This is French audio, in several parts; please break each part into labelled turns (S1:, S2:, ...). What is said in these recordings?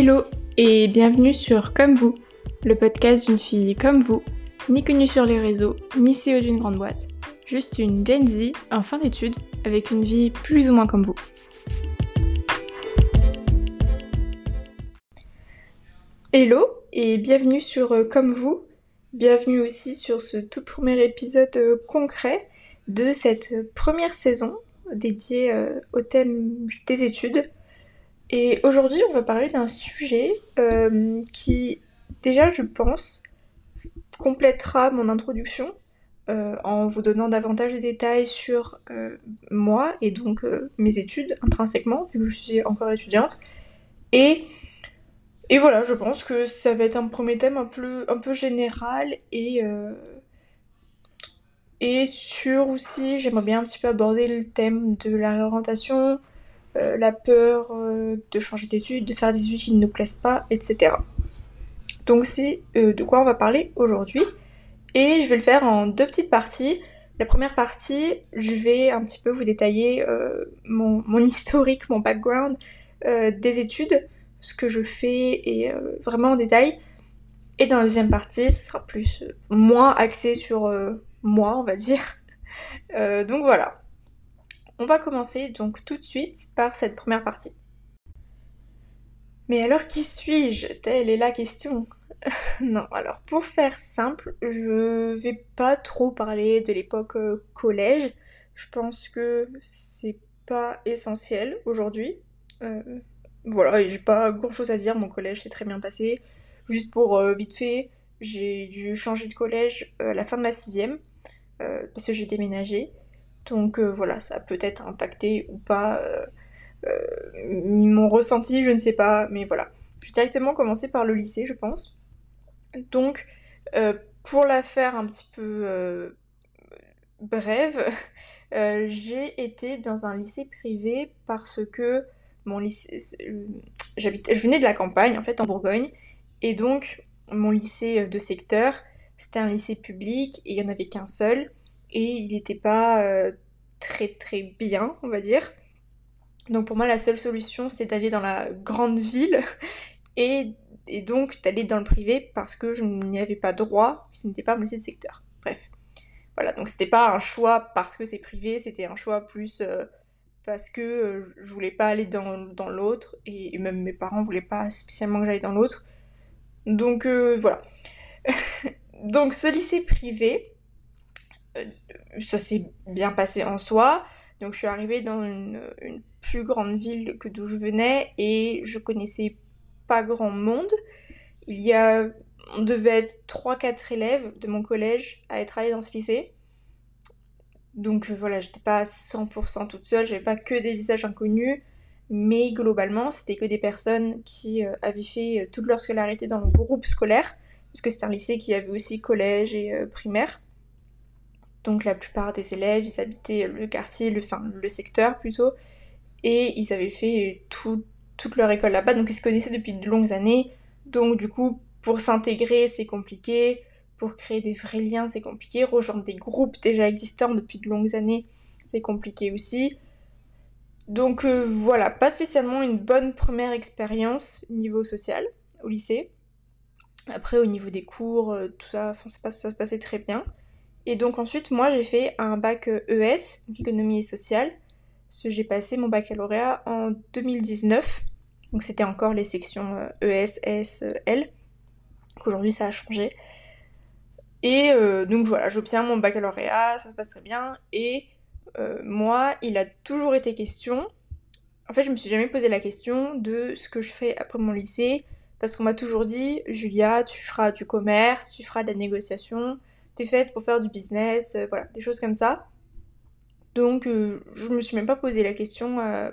S1: Hello et bienvenue sur Comme vous, le podcast d'une fille comme vous, ni connue sur les réseaux, ni CEO d'une grande boîte, juste une Gen Z en fin d'études avec une vie plus ou moins comme vous. Hello et bienvenue sur euh, Comme vous, bienvenue aussi sur ce tout premier épisode euh, concret de cette première saison dédiée euh, au thème des études. Et aujourd'hui, on va parler d'un sujet euh, qui, déjà, je pense, complétera mon introduction euh, en vous donnant davantage de détails sur euh, moi et donc mes études intrinsèquement, vu que je suis encore étudiante. Et, et voilà, je pense que ça va être un premier thème un peu, un peu général et, et sur aussi, j'aimerais bien un petit peu aborder le thème de la réorientation, la peur euh, de changer d'études, de faire des études qui ne nous plaisent pas, etc. Donc c'est euh, de quoi on va parler aujourd'hui. Et je vais le faire en deux petites parties. La première partie, je vais un petit peu vous détailler mon, historique, mon background des études, ce que je fais et vraiment en détail. Et dans la deuxième partie, ce sera plus moins axé sur moi, on va dire. donc voilà. On va commencer donc tout de suite par cette première partie. Mais alors qui suis-je? Telle est la question. non, alors pour faire simple, je vais pas trop parler de l'époque euh, collège. Je pense que c'est pas essentiel aujourd'hui. Euh, voilà, j'ai pas grand chose à dire, mon collège s'est très bien passé. Juste pour euh, vite fait, j'ai dû changer de collège à la fin de ma sixième, parce que j'ai déménagé. Donc euh, voilà, ça a peut-être impacté ou pas euh, euh, mon ressenti, je ne sais pas, mais voilà. Je vais directement commencer par le lycée, je pense. Donc, pour la faire un petit peu brève, j'ai été dans un lycée privé parce que mon lycée, je venais de la campagne en fait en Bourgogne et donc mon lycée de secteur c'était un lycée public et il n'y en avait qu'un seul et il n'était pas euh, très très bien, on va dire. Donc pour moi, la seule solution, c'était d'aller dans la grande ville et, donc d'aller dans le privé parce que je n'y avais pas droit, ce n'était pas mon lycée de secteur. Bref. Voilà, donc c'était pas un choix parce que c'est privé, c'était un choix plus euh, parce que euh, je voulais pas aller dans, l'autre et, même mes parents voulaient pas spécialement que j'aille dans l'autre. Donc voilà. donc ce lycée privé, euh, ça s'est bien passé en soi. Donc je suis arrivée dans une, plus grande ville que d'où je venais et je connaissais pas grand monde. Il y a, on devait être 3-4 élèves de mon collège à être allés dans ce lycée. Donc euh, voilà, j'étais pas 100% toute seule, j'avais pas que des visages inconnus, mais globalement c'était que des personnes qui euh, avaient fait toute leur scolarité dans le groupe scolaire, parce que c'était un lycée qui avait aussi collège et primaire. Donc la plupart des élèves, ils habitaient le quartier, le, enfin le secteur plutôt, et ils avaient fait toute leur école là-bas, donc ils se connaissaient depuis de longues années. Donc du coup, pour s'intégrer, c'est compliqué, pour créer des vrais liens, c'est compliqué, rejoindre des groupes déjà existants depuis de longues années, c'est compliqué aussi. Donc euh, voilà, pas spécialement une bonne première expérience niveau social au lycée. Après, au niveau des cours, euh, tout ça, ça se passait très bien. Et donc ensuite, moi, j'ai fait un bac ES, euh, e donc économie et sociale. J'ai passé mon baccalauréat en 2019. Donc c'était encore les sections ES, S, L. Aujourd'hui, ça a changé. Et euh, donc voilà, j'obtiens mon baccalauréat, ça se passe très bien. Et euh, moi, il a toujours été question. En fait, je me suis jamais posé la question de ce que je fais après mon lycée. Parce qu'on m'a toujours dit, Julia, tu feras du commerce, tu feras de la négociation, faite pour faire du business, euh, voilà, des choses comme ça. Donc euh, je me suis même pas posé la question euh,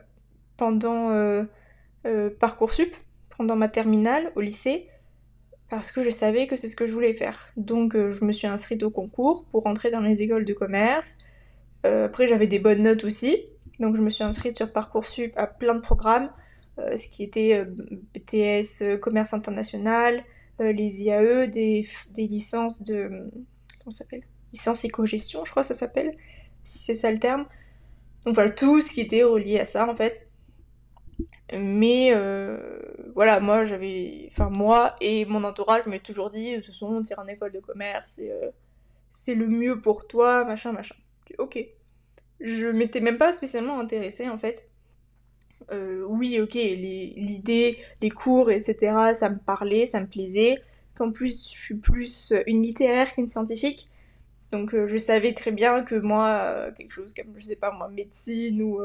S1: pendant Parcoursup, pendant ma terminale au lycée, parce que je savais que c'est ce que je voulais faire. Donc je me suis inscrite au concours pour rentrer dans les écoles de commerce. après j'avais des bonnes notes aussi, donc je me suis inscrite sur Parcoursup à plein de programmes, ce qui était BTS Commerce International, les IAE, des, des licences de comment s'appelle? Licence éco-gestion, je crois que ça s'appelle, si c'est ça le terme. Donc voilà, tout ce qui était relié à ça en fait. Mais euh, voilà, moi j'avais. Enfin, moi et mon entourage m'ont toujours dit de toute façon, tire en école de commerce, c'est le mieux pour toi, machin, machin. Ok. Je m'étais même pas spécialement intéressée en fait. oui, ok, l'idée, les, cours, etc., ça me parlait, ça me plaisait. Qu'en plus, je suis plus une littéraire qu'une scientifique. Donc je savais très bien que moi, quelque chose comme, je sais pas moi, médecine ou,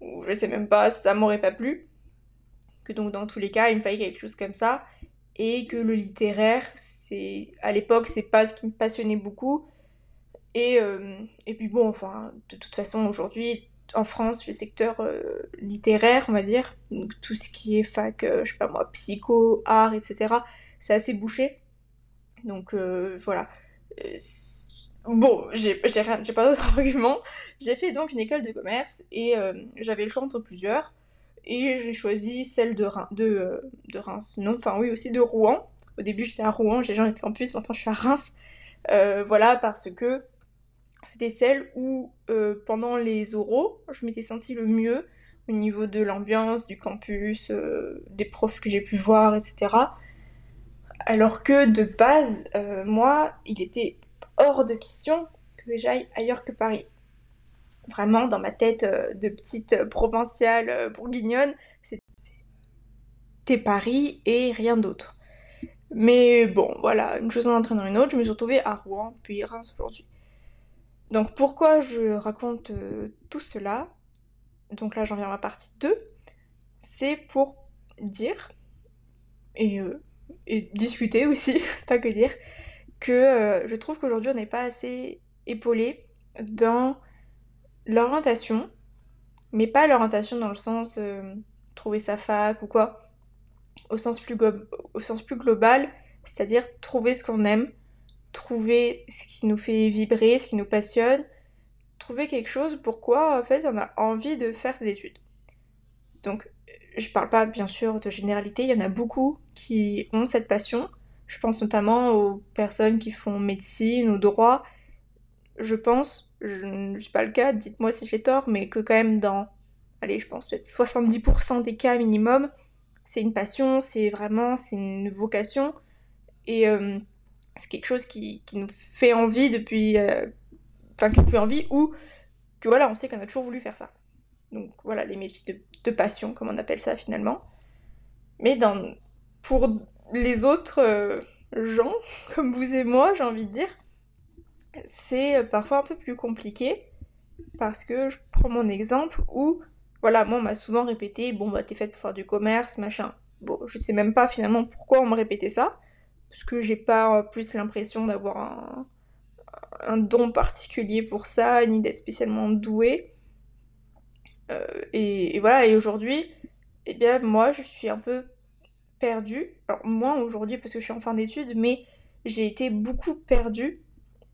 S1: ou je sais même pas, ça m'aurait pas plu. Que donc dans tous les cas il me fallait quelque chose comme ça. Et que le littéraire c'est à l'époque c'est pas ce qui me passionnait beaucoup. Et, euh, et puis bon enfin de toute façon aujourd'hui en France le secteur euh, littéraire on va dire. Donc tout ce qui est fac euh, je sais pas moi psycho art etc c'est assez bouché donc voilà bon j'ai pas d'autres arguments j'ai fait donc une école de commerce et j'avais le choix entre plusieurs et j'ai choisi celle de, de, euh, Reims. Non, enfin oui, aussi de Rouen. Au début, j'étais à Rouen, j'ai changé de campus, maintenant je suis à Reims. Euh, voilà, parce que c'était celle où, euh, pendant les oraux, je m'étais sentie le mieux au niveau de l'ambiance, du campus, des profs que j'ai pu voir, etc. Alors que de base, moi, il était hors de question que j'aille ailleurs que Paris vraiment dans ma tête euh, de petite provinciale euh, bourguignonne, c'était Paris et rien d'autre. Mais bon, voilà, une chose en entraînant une autre, je me suis retrouvée à Rouen, puis Reims aujourd'hui. Donc pourquoi je raconte euh, tout cela? Donc là j'en viens à ma partie 2. C'est pour dire, et, et discuter aussi, pas que dire, que je trouve qu'aujourd'hui on n'est pas assez épaulé dans l'orientation, mais pas l'orientation dans le sens euh, trouver sa fac ou quoi, au sens plus, au sens plus global, c'est-à-dire trouver ce qu'on aime, trouver ce qui nous fait vibrer, ce qui nous passionne, trouver quelque chose pourquoi en fait on a envie de faire ses études. Donc je parle pas bien sûr de généralité, il y en a beaucoup qui ont cette passion. Je pense notamment aux personnes qui font médecine ou droit. Je pense je ne suis pas le cas, dites-moi si j'ai tort, mais que quand même dans, allez, je pense peut-être 70% des cas minimum, c'est une passion, c'est vraiment, c'est une vocation, et euh, c'est quelque chose qui, nous fait envie depuis, euh, enfin qui nous fait envie, ou que voilà, on sait qu'on a toujours voulu faire ça. Donc voilà, les métiers de, passion, comme on appelle ça finalement. Mais dans, pour les autres euh, gens, comme vous et moi, j'ai envie de dire, c'est euh, parfois un peu plus compliqué parce que je prends mon exemple où, voilà, moi on m'a souvent répété, bon bah t'es faite pour faire du commerce, machin. Bon, je sais même pas finalement pourquoi on me répétait ça, parce que j'ai pas plus l'impression d'avoir un, un, don particulier pour ça, ni d'être spécialement douée. Euh, et, voilà, et aujourd'hui, eh bien moi je suis un peu perdue. Alors moins aujourd'hui parce que je suis en fin d'études, mais j'ai été beaucoup perdue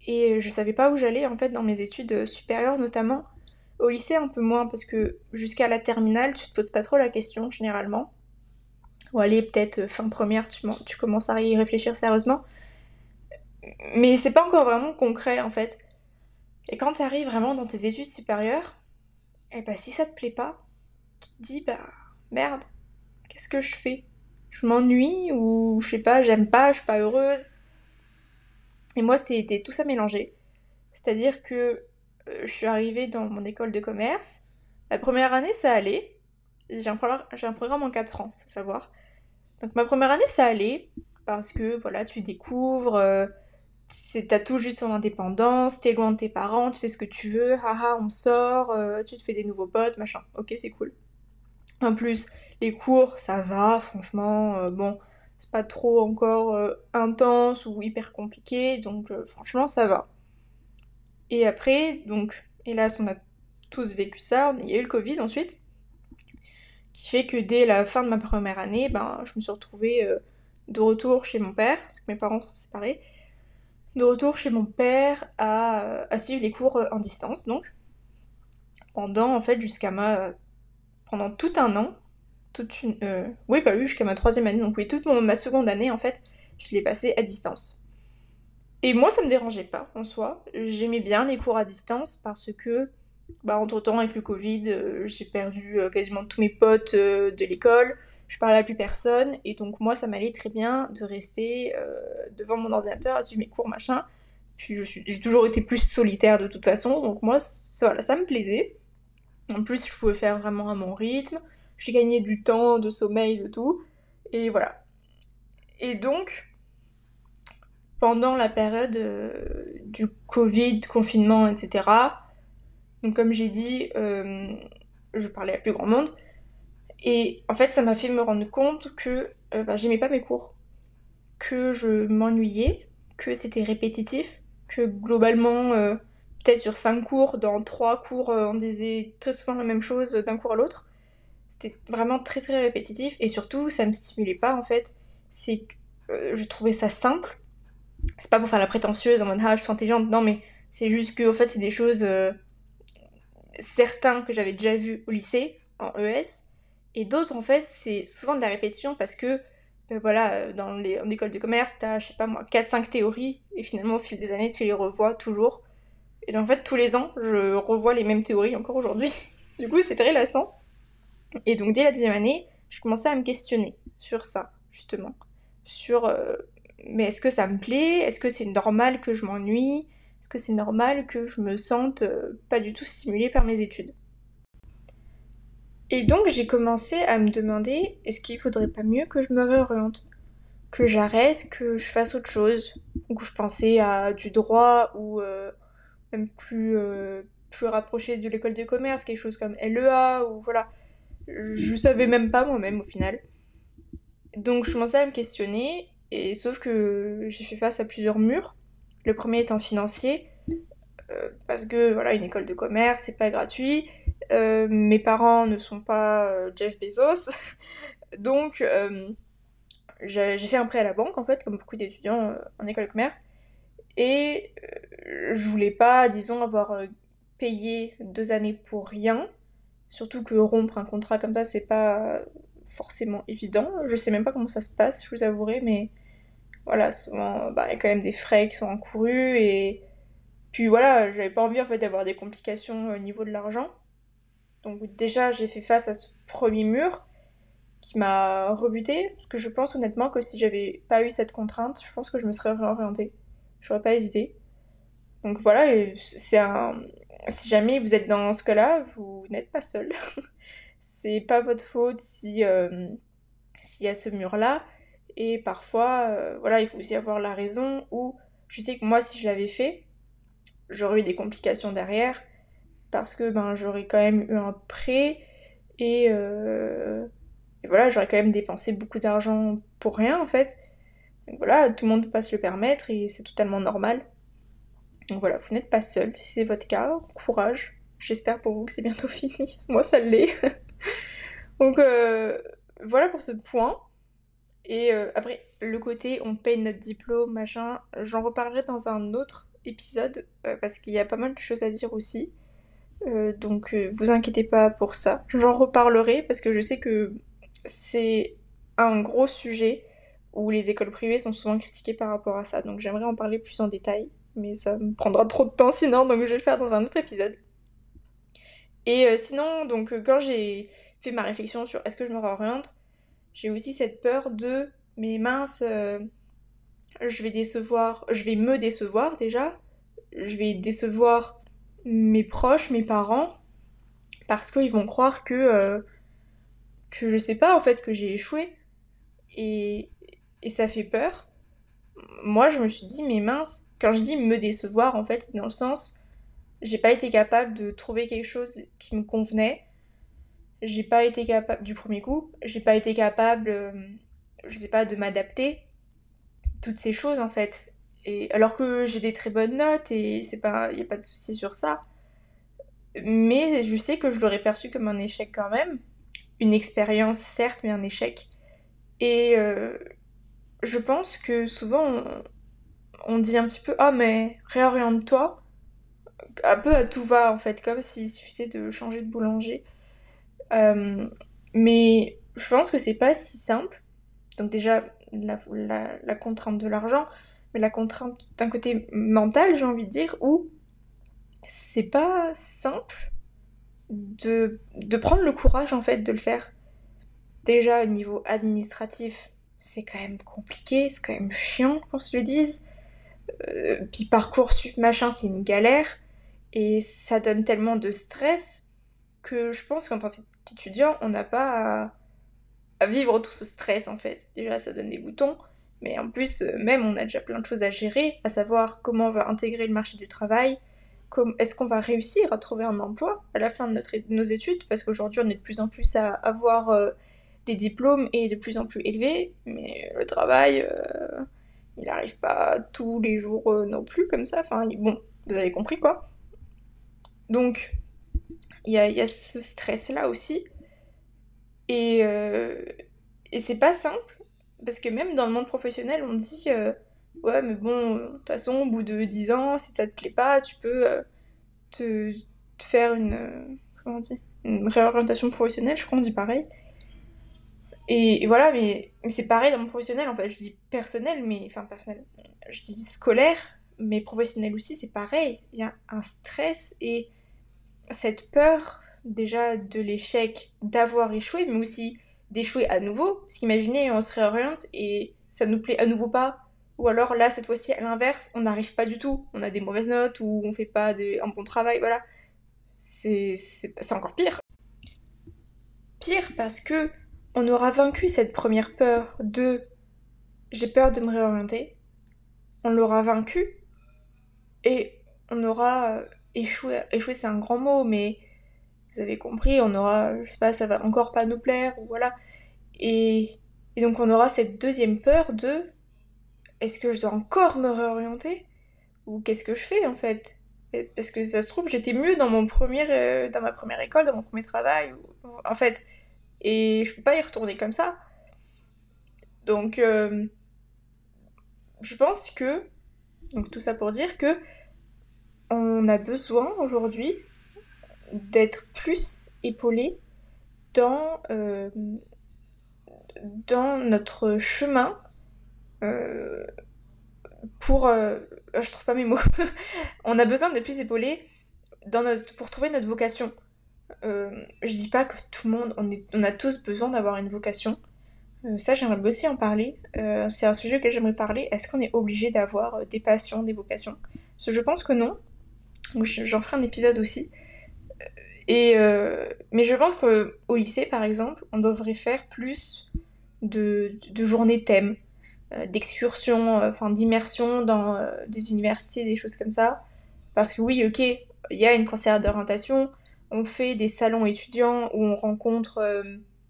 S1: et je savais pas où j'allais en fait dans mes études supérieures notamment. Au lycée un peu moins parce que jusqu'à la terminale tu te poses pas trop la question généralement. Ou allez peut-être fin première tu, tu commences à y réfléchir sérieusement. Mais c'est pas encore vraiment concret en fait. Et quand tu arrives vraiment dans tes études supérieures, et eh bah ben, si ça te plaît pas, tu te dis bah merde, qu'est-ce que je fais? Je m'ennuie ou je sais pas, j'aime pas, je suis pas heureuse et moi, c'était tout ça mélangé. C'est-à-dire que euh, je suis arrivée dans mon école de commerce. La première année, ça allait. J'ai un, programme en 4 ans, faut savoir. Donc ma première année, ça allait. Parce que, voilà, tu découvres. Euh, t'as tout juste ton indépendance, t'es loin de tes parents, tu fais ce que tu veux, haha, on sort, euh, tu te fais des nouveaux potes, machin. Ok, c'est cool. En plus, les cours, ça va, franchement, euh, bon, c'est pas trop encore euh, intense ou hyper compliqué, donc franchement ça va. Et après, donc, hélas, on a tous vécu ça, il y a eu le Covid ensuite, qui fait que dès la fin de ma première année, ben, je me suis retrouvée de retour chez mon père, parce que mes parents sont séparés, de retour chez mon père à, suivre les cours en distance, donc, pendant, en fait, jusqu'à ma... pendant tout un an, toute. Euh, oui, pas eu jusqu'à ma troisième année, donc oui, toute ma seconde année, en fait, je l'ai passée à distance. Et moi, ça me dérangeait pas, en soi. J'aimais bien les cours à distance parce que bah, entre temps, avec le Covid, euh, j'ai perdu euh, quasiment tous mes potes euh, de l'école, je parlais à plus personne, et donc moi, ça m'allait très bien de rester devant mon ordinateur à suivre mes cours, machin. Puis j'ai toujours été plus solitaire de toute façon, donc moi, ça, ça me plaisait. En plus, je pouvais faire vraiment à mon rythme, j'ai gagné du temps, de sommeil, de tout, et voilà. Et donc, pendant la période du Covid, confinement, etc., donc comme j'ai dit, euh, je parlais à plus grand monde. Et en fait, ça m'a fait me rendre compte que euh, bah, j'aimais pas mes cours, que je m'ennuyais, que c'était répétitif, que globalement, euh, peut-être sur cinq cours, dans trois cours, on disait très souvent la même chose d'un cours à l'autre. C'était vraiment très très répétitif et surtout, ça me stimulait pas en fait. C'est que je trouvais ça simple. C'est pas pour faire la prétentieuse en mode ah je suis intelligente, non mais c'est juste que en fait c'est des choses certains que j'avais déjà vus au lycée, en ES, et d'autres en fait c'est souvent de la répétition parce que ben voilà, dans les, en école de commerce, t'as, je sais pas moi, 4-5 théories, et finalement au fil des années tu les revois toujours. Et donc en fait tous les ans je revois les mêmes théories encore aujourd'hui. du coup c'est très lassant. Et donc dès la deuxième année, je commençais à me questionner sur ça, justement. Sur euh, mais est-ce que ça me plaît? Est-ce que c'est normal que je m'ennuie? Est-ce que c'est normal que je me sente euh, pas du tout stimulée par mes études? Et donc j'ai commencé à me demander est-ce qu'il faudrait pas mieux que je me réoriente? Que j'arrête, que je fasse autre chose? Donc je pensais à du droit ou euh, même plus, euh, plus rapproché de l'école de commerce, quelque chose comme LEA ou voilà. Je savais même pas moi-même au final. Donc je commençais à me questionner et sauf que j'ai fait face à plusieurs murs le premier étant financier, parce que voilà, une école de commerce, c'est pas gratuit. Euh, mes parents ne sont pas euh, Jeff Bezos, donc j'ai fait un prêt à la banque en fait, comme beaucoup d'étudiants en école de commerce, et je voulais pas, disons, avoir payé deux années pour rien. Surtout que rompre un contrat comme ça, c'est pas forcément évident. Je sais même pas comment ça se passe, je vous avouerai, mais voilà, souvent, bah, il y a quand même des frais qui sont encourus et puis voilà, j'avais pas envie en fait d'avoir des complications au niveau de l'argent. Donc déjà, j'ai fait face à ce premier mur qui m'a rebuté parce que je pense honnêtement que si j'avais pas eu cette contrainte, je pense que je me serais réorientée. J'aurais pas hésité. Donc voilà, c'est un si jamais vous êtes dans ce cas-là, vous n'êtes pas seul. c'est pas votre faute si euh, s'il y a ce mur-là. Et parfois, euh, voilà, il faut aussi avoir la raison où je sais que moi, si je l'avais fait, j'aurais eu des complications derrière parce que ben j'aurais quand même eu un prêt et, euh, et voilà, j'aurais quand même dépensé beaucoup d'argent pour rien en fait. Donc voilà, tout le monde peut pas se le permettre et c'est totalement normal. Donc voilà, vous n'êtes pas seul. Si c'est votre cas, courage. J'espère pour vous que c'est bientôt fini. Moi, ça l'est. Donc euh, voilà pour ce point. Et euh, après, le côté on paye notre diplôme, machin, j'en reparlerai dans un autre épisode euh, parce qu'il y a pas mal de choses à dire aussi. Euh, donc vous inquiétez pas pour ça. J'en reparlerai parce que je sais que c'est un gros sujet où les écoles privées sont souvent critiquées par rapport à ça. Donc j'aimerais en parler plus en détail, mais ça me prendra trop de temps sinon, donc je vais le faire dans un autre épisode. Et sinon, donc quand j'ai fait ma réflexion sur est-ce que je me réoriente, j'ai aussi cette peur de mais mince, euh, je vais décevoir, je vais me décevoir déjà, je vais décevoir mes proches, mes parents, parce qu'ils vont croire que euh, que je sais pas en fait que j'ai échoué et et ça fait peur. Moi, je me suis dit mais mince, quand je dis me décevoir en fait, c'est dans le sens j'ai pas été capable de trouver quelque chose qui me convenait j'ai pas été capable du premier coup, j'ai pas été capable, euh, je sais pas, de m'adapter. Toutes ces choses en fait. Et alors que j'ai des très bonnes notes et c'est pas, y a pas de souci sur ça. Mais je sais que je l'aurais perçu comme un échec quand même. Une expérience certes, mais un échec. Et euh, je pense que souvent on, dit un petit peu ah mais réoriente-toi. Un peu à tout va en fait, comme s'il suffisait de changer de boulanger. Euh, mais je pense que c'est pas si simple. Donc déjà, la, contrainte de l'argent, mais la contrainte d'un côté mental, j'ai envie de dire, où c'est pas simple de, de prendre le courage en fait de le faire. Déjà au niveau administratif, c'est quand même compliqué, c'est quand même chiant qu'on se le dise. Euh, puis Parcoursup machin, c'est une galère. Et ça donne tellement de stress que je pense qu'en tant qu'étudiant, on n'a pas à, vivre tout ce stress en fait. Déjà, ça donne des boutons. Mais en plus, euh, même, on a déjà plein de choses à gérer, à savoir comment on va intégrer le marché du travail, est-ce qu'on va réussir à trouver un emploi à la fin de, nos études, parce qu'aujourd'hui, on est de plus en plus à avoir euh, des diplômes et de plus en plus élevés, mais le travail, euh, il n'arrive pas tous les jours non plus comme ça. Enfin, bon, vous avez compris quoi. Donc, il y a, ce stress-là aussi. Et, et c'est pas simple parce que même dans le monde professionnel, on dit euh, Ouais, mais bon, de toute façon, au bout de 10 ans, si ça te plaît pas, tu peux euh, te, faire une. Euh, comment Une réorientation professionnelle, je crois qu'on dit pareil. Et, et voilà, mais, mais c'est pareil dans mon professionnel, en fait. Je dis personnel, mais. Enfin, personnel. Je dis scolaire, mais professionnel aussi, c'est pareil. Il y a un stress et cette peur, déjà, de l'échec, d'avoir échoué, mais aussi d'échouer à nouveau. Parce qu'imaginez, on se réoriente et ça nous plaît à nouveau pas. Ou alors là, cette fois-ci, à l'inverse, on n'arrive pas du tout. On a des mauvaises notes ou on fait pas des, un bon travail, voilà. C'est encore pire. Pire parce que on aura vaincu cette première peur de j'ai peur de me réorienter. On l'aura vaincu et on aura échoué. Échoué, c'est un grand mot, mais vous avez compris, on aura, je sais pas, ça va encore pas nous plaire, ou voilà. Et, et donc on aura cette deuxième peur de est-ce que je dois encore me réorienter? Ou qu'est-ce que je fais en fait? Parce que ça se trouve, j'étais mieux dans, mon premier, euh, dans ma première école, dans mon premier travail, en fait. Et je peux pas y retourner comme ça. Donc, euh, je pense que, donc tout ça pour dire que on a besoin aujourd'hui d'être plus épaulé dans, euh, notre chemin euh, pour... Euh, je trouve pas mes mots. on a besoin d'être plus épaulé dans notre, pour trouver notre vocation. je dis pas que tout le monde, on, a tous besoin d'avoir une vocation. ça, j'aimerais aussi en parler. c'est un sujet auquel j'aimerais parler. Est-ce qu'on est obligé d'avoir des passions, des vocations? Je pense que non. J'en ferai un épisode aussi. Et euh, mais je pense qu'au lycée, par exemple, on devrait faire plus de, de journées thèmes, euh, d'excursions, euh, enfin d'immersion dans des universités, des choses comme ça. Parce que oui, ok, il y a une conseillère d'orientation, on fait des salons étudiants où on rencontre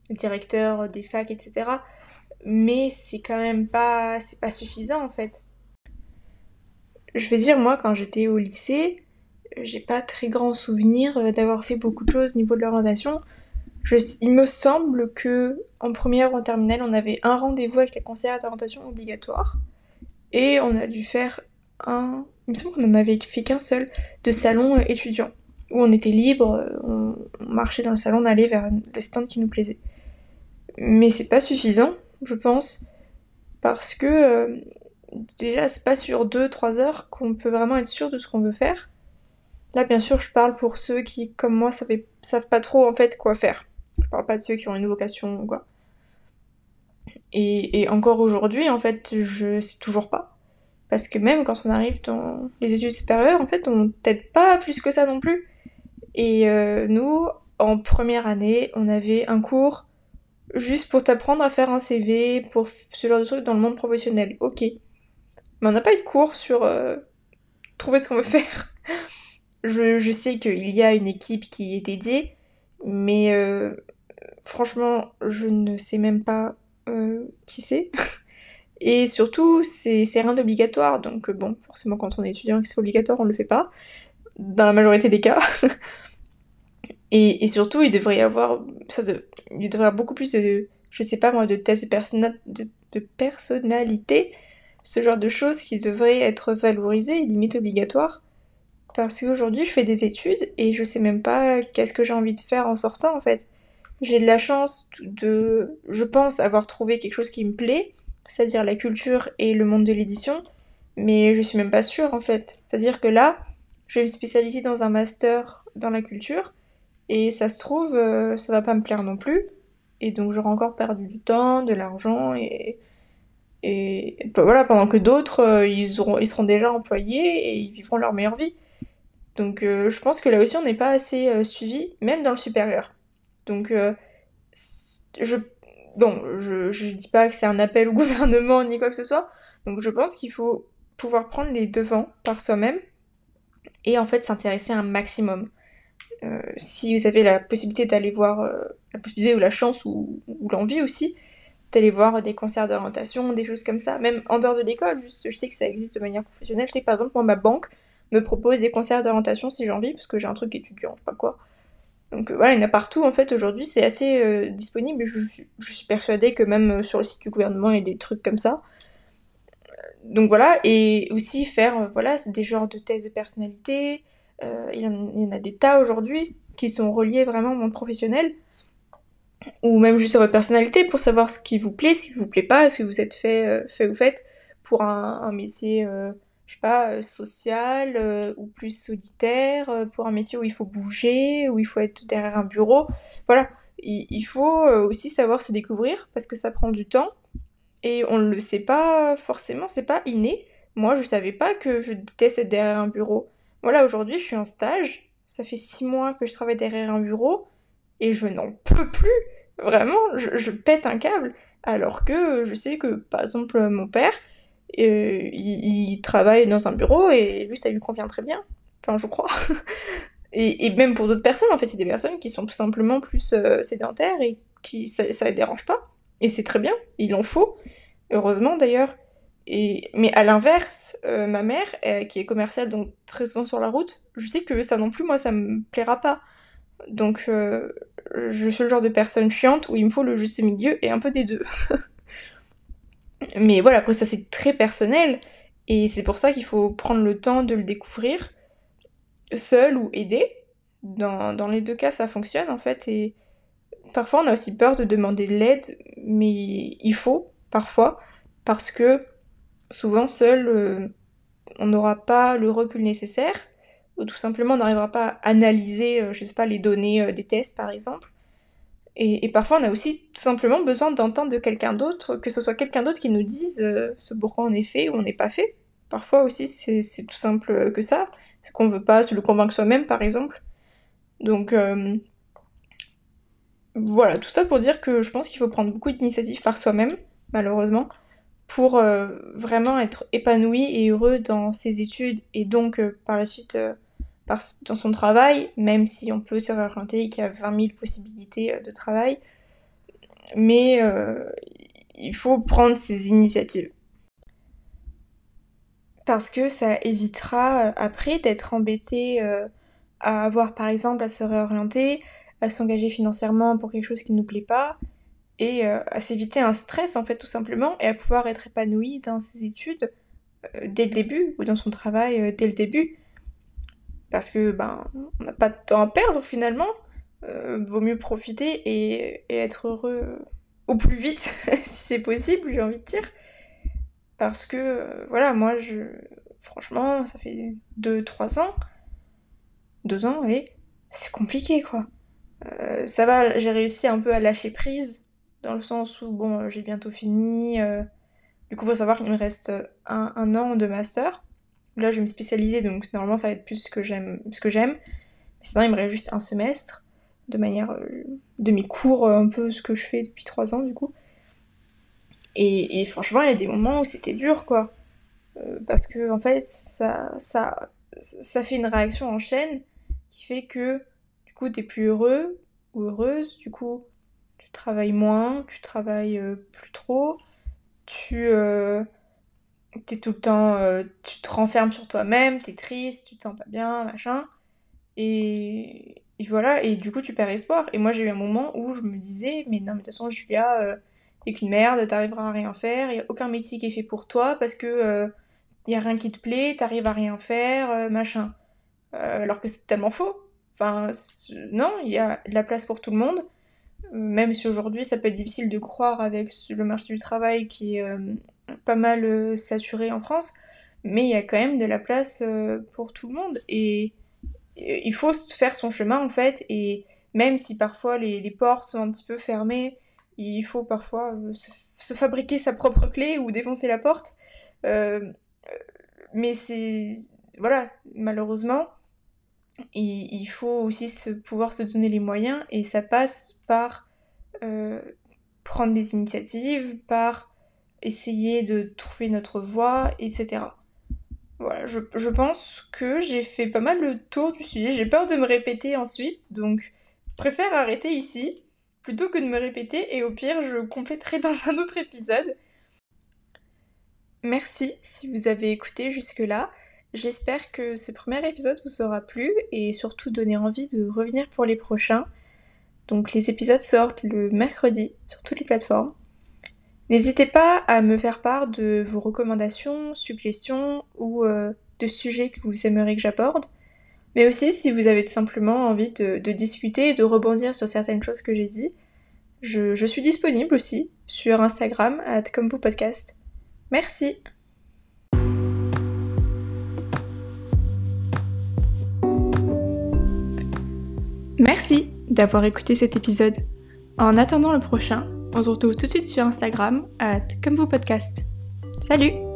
S1: le directeur des facs, etc. Mais c'est quand même pas, c'est pas suffisant en fait. Je vais dire, moi, quand j'étais au lycée, j'ai pas très grand souvenir euh, d'avoir fait beaucoup de choses au niveau de l'orientation. Il me semble que en première ou en terminale, on avait un rendez-vous avec la conseillère d'orientation obligatoire. Et on a dû faire un. Il me semble qu'on en avait fait qu'un seul de salon euh, étudiant. Où on était libre, euh, on, marchait dans le salon, on allait vers le stand qui nous plaisait. Mais c'est pas suffisant, je pense. Parce que déjà, c'est pas sur 2-3 heures qu'on peut vraiment être sûr de ce qu'on veut faire. Là, bien sûr, je parle pour ceux qui, comme moi, savent, pas trop en fait quoi faire. Je parle pas de ceux qui ont une vocation ou quoi. Et, encore aujourd'hui, en fait, je sais toujours pas. Parce que même quand on arrive dans les études supérieures, en fait, on t'aide pas plus que ça non plus. Et euh, nous, en première année, on avait un cours juste pour t'apprendre à faire un CV, pour ce genre de trucs dans le monde professionnel. Ok. Mais on n'a pas eu de cours sur euh, trouver ce qu'on veut faire. Je, sais qu'il y a une équipe qui est dédiée, mais euh, franchement, je ne sais même pas euh, qui c'est. Et surtout, c'est rien d'obligatoire, donc euh, bon, forcément quand on est étudiant et que c'est obligatoire, on le fait pas, dans la majorité des cas. et, surtout, il devrait y avoir, ça il devrait y avoir beaucoup plus de, je sais pas moi, de tests de, de personnalité, ce genre de choses qui devraient être valorisées, limite obligatoires parce qu'aujourd'hui, je fais des études et je sais même pas qu'est-ce que j'ai envie de faire en sortant en fait. J'ai de la chance de, je pense, avoir trouvé quelque chose qui me plaît, c'est-à-dire la culture et le monde de l'édition, mais je suis même pas sûre en fait. C'est-à-dire que là, je vais me spécialiser dans un master dans la culture Et ça se trouve, ça va pas me plaire non plus. Et donc j'aurai encore perdu du temps, de l'argent et et bah, voilà pendant que d'autres ils auront ils seront déjà employés et ils vivront leur meilleure vie. Donc je pense que là aussi on n'est pas assez suivi même dans le supérieur. Donc je bon, je, je dis pas que c'est un appel au gouvernement ni quoi que ce soit. Donc je pense qu'il faut pouvoir prendre les devants par soi-même et en fait s'intéresser un maximum. Euh, si vous avez la possibilité d'aller voir, euh, la possibilité ou la chance ou, l'envie aussi, d'aller voir des concerts d'orientation, des choses comme ça, même en dehors de l'école, je sais que ça existe de manière professionnelle. Je sais que par exemple, moi, ma banque me propose des concerts d'orientation si j'ai envie, parce que j'ai un truc étudiant, je sais pas quoi. Donc euh, voilà, il y en a partout en fait aujourd'hui, c'est assez disponible. Je, suis persuadée que même sur le site du gouvernement, il y a des trucs comme ça donc voilà, et aussi faire euh, voilà, des genres de tests de personnalité. Euh, il, y en, a des tas aujourd'hui qui sont reliés vraiment au monde professionnel. Ou même juste à votre personnalité pour savoir ce qui vous plaît, ce qui vous plaît pas, ce que vous êtes fait, euh, fait ou faites pour un, métier, je sais pas, social ou plus solitaire, pour un métier où il faut bouger, où il faut être derrière un bureau. Voilà, il faut aussi savoir se découvrir parce que ça prend du temps et on ne le sait pas forcément, c'est pas inné. Moi, je savais pas que je déteste être derrière un bureau. Voilà, aujourd'hui, je suis en stage. Ça fait six mois que je travaille derrière un bureau. Et je n'en peux plus. Vraiment, je, pète un câble. Alors que je sais que, par exemple, mon père, euh, il, travaille dans un bureau et lui, ça lui convient très bien. Enfin, je crois. et, même pour d'autres personnes, en fait, il y a des personnes qui sont tout simplement plus euh, sédentaires et qui ça, ça les dérange pas. Et c'est très bien, il en faut, heureusement d'ailleurs. Et... Mais à l'inverse, euh, ma mère, qui est commerciale, donc très souvent sur la route, je sais que ça non plus, moi, ça me plaira pas. Donc, je suis le genre de personne chiante où il me faut le juste milieu et un peu des deux. Mais voilà, après ça c'est très personnel et c'est pour ça qu'il faut prendre le temps de le découvrir seul ou. Dans, dans les deux cas, ça fonctionne en fait et Parfois, on a aussi peur de demander de l'aide, mais il faut, parfois, parce que souvent, seul, euh, on n'aura pas le recul nécessaire, ou tout simplement, on n'arrivera pas à analyser, euh, je sais pas, les données euh, des tests, par exemple. Et, parfois, on a aussi tout simplement besoin d'entendre de quelqu'un d'autre, que ce soit quelqu'un d'autre qui nous dise ce pourquoi on est fait ou on n'est pas fait. Parfois aussi, c'est tout simple que ça. C'est qu'on veut pas se le convaincre soi-même, par exemple. Donc, voilà, tout ça pour dire que je pense qu'il faut prendre beaucoup d'initiatives par soi-même, malheureusement, pour euh, vraiment être épanoui et heureux dans ses études et donc euh, par la suite euh, dans son travail, même si on peut se réorienter et qu'il y a 20 000 possibilités de travail. Mais il faut prendre ses initiatives. Parce que ça évitera après d'être embêté à avoir par exemple à se réorienter, à s'engager financièrement pour quelque chose qui ne nous plaît pas et euh, à s'éviter un stress en fait tout simplement et à pouvoir être épanoui dans ses études euh, dès le début ou dans son travail euh, dès le début parce que ben on n'a pas de temps à perdre finalement vaut mieux profiter et, être heureux au plus vite si c'est possible j'ai envie de dire parce que voilà moi je franchement ça fait 2-3 ans 2 ans allez c'est compliqué quoi euh, ça va, j'ai réussi un peu à lâcher prise, dans le sens où, bon, j'ai bientôt fini. Euh, du coup, faut savoir qu'il me reste un, an de master. Là, je vais me spécialiser, donc normalement, ça va être plus ce que j'aime. Ce que j'aime. Sinon, il me reste juste un semestre, de manière euh, de mes cours, un peu ce que je fais depuis trois ans, du coup. Et, franchement, il y a des moments où c'était dur, quoi. parce que, en fait, ça, ça, ça fait une réaction en chaîne qui fait que coup, t'es plus heureux ou heureuse, du coup, tu travailles moins, tu travailles euh, plus trop, tu euh, t'es tout le temps, euh, tu te renfermes sur toi-même, t'es triste, tu te sens pas bien, machin. Et, et, voilà, et du coup, tu perds espoir. Et moi, j'ai eu un moment où je me disais, mais non, mais de toute façon, Julia, t'es qu'une merde, t'arriveras à rien faire, y a aucun métier qui est fait pour toi parce que y a rien qui te plaît, t'arrives à rien faire, machin. alors que c'est tellement faux. Enfin, non, il y a de la place pour tout le monde. Même si aujourd'hui ça peut être difficile de croire avec le marché du travail qui est euh, pas mal euh, saturé en France, mais il y a quand même de la place euh, pour tout le monde. Et il faut faire son chemin en fait et même si parfois les, portes sont un petit peu fermées, il faut parfois euh, se, fabriquer sa propre clé ou défoncer la porte. Mais c'est... Voilà, malheureusement, il, faut aussi pouvoir se donner les moyens et ça passe par prendre des initiatives, par essayer de trouver notre voie, etc. Voilà, je, pense que j'ai fait pas mal le tour du sujet. J'ai peur de me répéter ensuite, donc je préfère arrêter ici plutôt que de me répéter et au pire je compléterai dans un autre épisode. Merci si vous avez écouté jusque-là. J'espère que ce premier épisode vous aura plu et surtout donné envie de revenir pour les prochains. Donc les épisodes sortent le mercredi sur toutes les plateformes. N'hésitez pas à me faire part de vos recommandations, suggestions ou euh, de sujets que vous aimeriez que j'aborde. Mais aussi si vous avez tout simplement envie de, discuter et de rebondir sur certaines choses que j'ai dit. Je, suis disponible aussi sur Instagram, at comme podcast. Merci. Merci d'avoir écouté cet épisode. En attendant le prochain, on se retrouve tout de suite sur Instagram, at comme podcast. Salut